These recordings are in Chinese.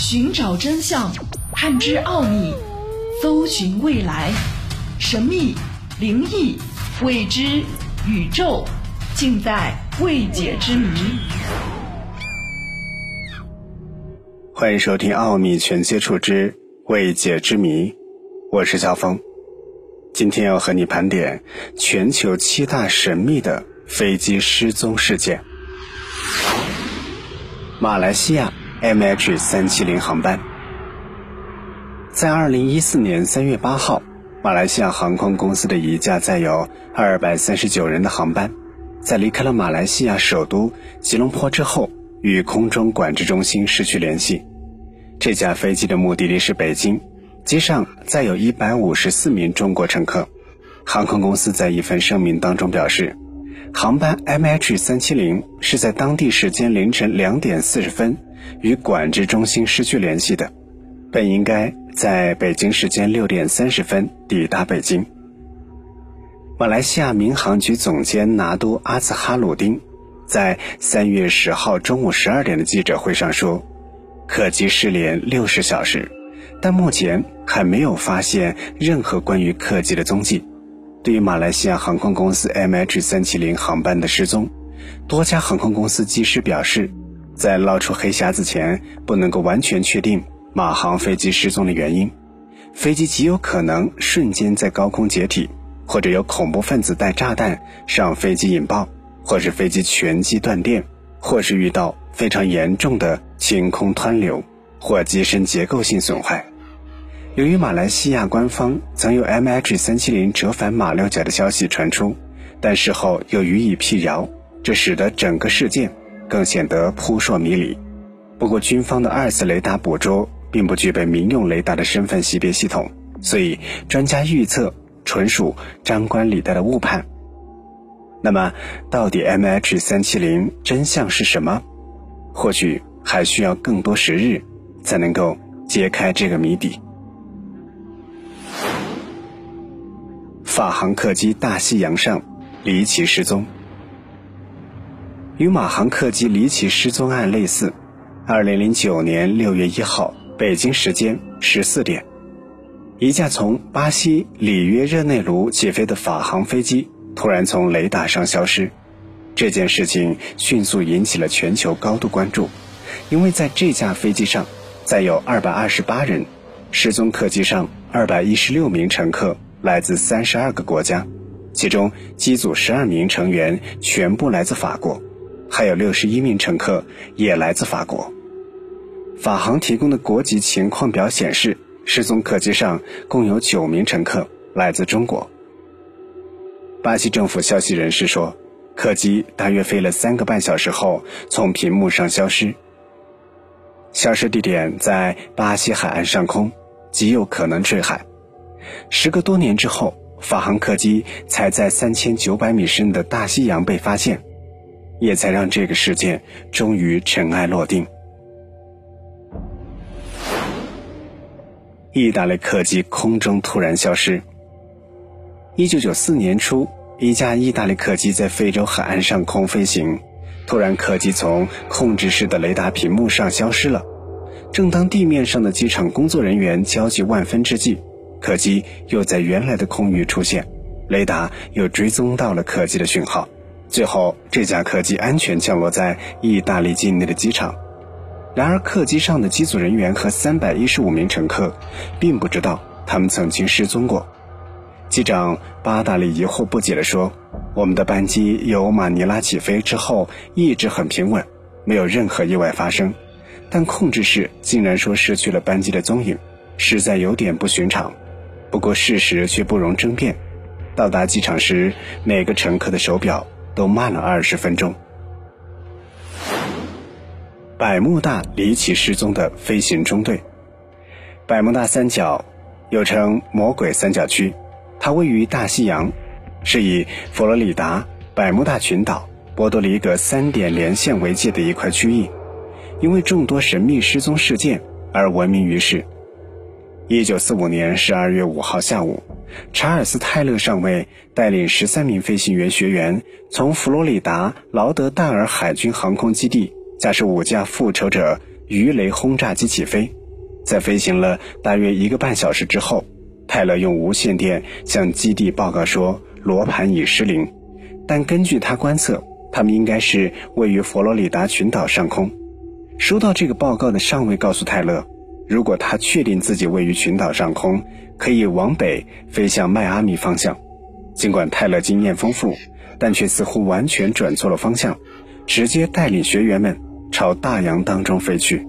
寻找真相，探知奥秘，搜寻未来，神秘、灵异、未知、宇宙，尽在未解之谜。欢迎收听《奥秘全接触之未解之谜》，我是肖峰。今天要和你盘点全球七大神秘的飞机失踪事件。马来西亚 MH 三七零航班，在二零一四年三月八号，马来西亚航空公司的一架载有二百三十九人的航班，在离开了马来西亚首都吉隆坡之后，与空中管制中心失去联系。这架飞机的目的地是北京，机上载有一百五十四名中国乘客。航空公司在一份声明当中表示。航班 MH 三七零是在当地时间凌晨两点四十分与管制中心失去联系的，本应该在北京时间六点三十分抵达北京。马来西亚民航局总监拿督阿兹哈鲁丁在三月十号中午十二点的记者会上说，客机失联六十小时，但目前还没有发现任何关于客机的踪迹。对于马来西亚航空公司 MH 三七零航班的失踪，多家航空公司机师表示，在捞出黑匣子前，不能够完全确定马航飞机失踪的原因。飞机极有可能瞬间在高空解体，或者有恐怖分子带炸弹上飞机引爆，或是飞机全机断电，或是遇到非常严重的晴空湍流，或机身结构性损坏。由于马来西亚官方曾有 MH 三七零折返马六甲的消息传出，但事后又予以辟谣，这使得整个事件更显得扑朔迷离。不过，军方的二次雷达捕捉并不具备民用雷达的身份识别系统，所以专家预测纯属张冠李戴的误判。那么，到底 MH 三七零真相是什么？或许还需要更多时日才能够揭开这个谜底。法航客机大西洋上离奇失踪，与马航客机离奇失踪案类似。二零零九年六月一号，北京时间十四点，一架从巴西里约热内卢起飞的法航飞机突然从雷达上消失。这件事情迅速引起了全球高度关注，因为在这架飞机上载有二百二十八人，失踪客机上二百一十六名乘客。来自三十二个国家，其中机组十二名成员全部来自法国，还有六十一名乘客也来自法国。法航提供的国籍情况表显示，失踪客机上共有九名乘客来自中国。巴西政府消息人士说，客机大约飞了三个半小时后从屏幕上消失，消失地点在巴西海岸上空，极有可能坠海。时隔多年之后，法航客机才在三千九百米深的大西洋被发现，也才让这个事件终于尘埃落定。意大利客机空中突然消失。一九九四年初，一架意大利客机在非洲海岸上空飞行，突然客机从控制室的雷达屏幕上消失了。正当地面上的机场工作人员焦急万分之际，客机又在原来的空域出现，雷达又追踪到了客机的讯号，最后这架客机安全降落在意大利境内的机场。然而，客机上的机组人员和三百一十五名乘客，并不知道他们曾经失踪过。机长巴达里疑惑不解地说：“我们的班机由马尼拉起飞之后一直很平稳，没有任何意外发生，但控制室竟然说失去了班机的踪影，实在有点不寻常。”不过事实却不容争辩，到达机场时，每个乘客的手表都慢了二十分钟。百慕大离奇失踪的飞行中队。百慕大三角又称魔鬼三角区，它位于大西洋，是以佛罗里达、百慕大群岛、波多黎各三点连线为界的一块区域，因为众多神秘失踪事件而闻名于世。一九四五年十二月五号下午，查尔斯·泰勒上尉带领十三名飞行员学员从佛罗里达劳德代尔海军航空基地驾驶五架复仇者鱼雷轰炸机起飞，在飞行了大约一个半小时之后，泰勒用无线电向基地报告说罗盘已失灵，但根据他观测，他们应该是位于佛罗里达群岛上空。收到这个报告的上尉告诉泰勒，如果他确定自己位于群岛上空，可以往北飞向迈阿密方向。尽管泰勒经验丰富，但却似乎完全转错了方向，直接带领学员们朝大洋当中飞去。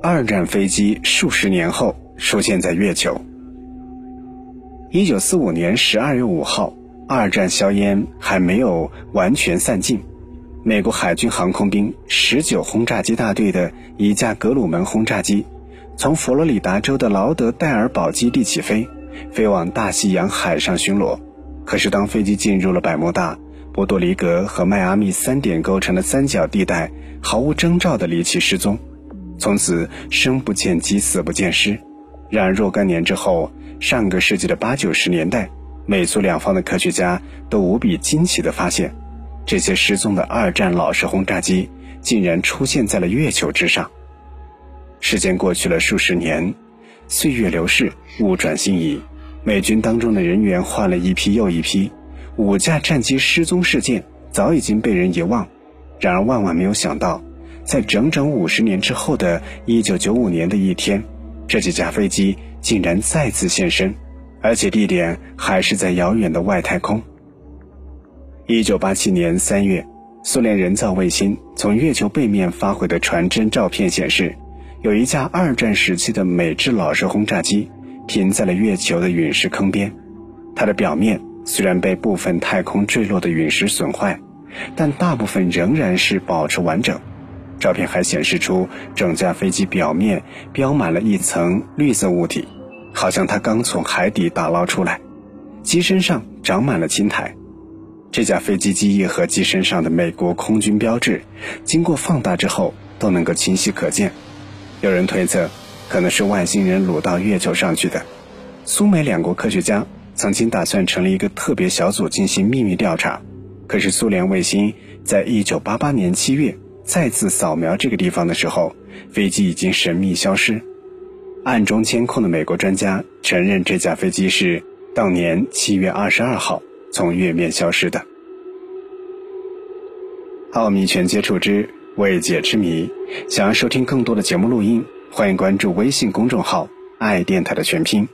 二战飞机数十年后出现在月球。一九四五年十二月五号，二战硝烟还没有完全散尽，美国海军航空兵十九轰炸机大队的一架格鲁门轰炸机，从佛罗里达州的劳德代尔堡基地起飞，飞往大西洋海上巡逻。可是，当飞机进入了百慕大、波多黎各和迈阿密三点构成的三角地带，毫无征兆地离奇失踪。从此生不见鸡，死不见尸。然而若干年之后，上个世纪的八九十年代，美苏两方的科学家都无比惊奇地发现，这些失踪的二战老式轰炸机竟然出现在了月球之上。时间过去了数十年，岁月流逝，物转星移，美军当中的人员换了一批又一批，五架战机失踪事件早已经被人遗忘。然而万万没有想到。在整整五十年之后的一九九五年的一天，这几架飞机竟然再次现身，而且地点还是在遥远的外太空。一九八七年三月，苏联人造卫星从月球背面发回的传真照片显示，有一架二战时期的美制老式轰炸机停在了月球的陨石坑边。它的表面虽然被部分太空坠落的陨石损坏，但大部分仍然是保持完整。照片还显示出整架飞机表面标满了一层绿色物体，好像它刚从海底打捞出来。机身上长满了青苔。这架飞机机翼和机身上的美国空军标志，经过放大之后都能够清晰可见。有人推测，可能是外星人掳到月球上去的。苏美两国科学家曾经打算成立一个特别小组进行秘密调查，可是苏联卫星在一九八八年七月。再次扫描这个地方的时候，飞机已经神秘消失。暗中监控的美国专家承认，这架飞机是当年七月二十二号从月面消失的。奥秘全接触之未解之谜，想要收听更多的节目录音，欢迎关注微信公众号“爱电台”的全拼。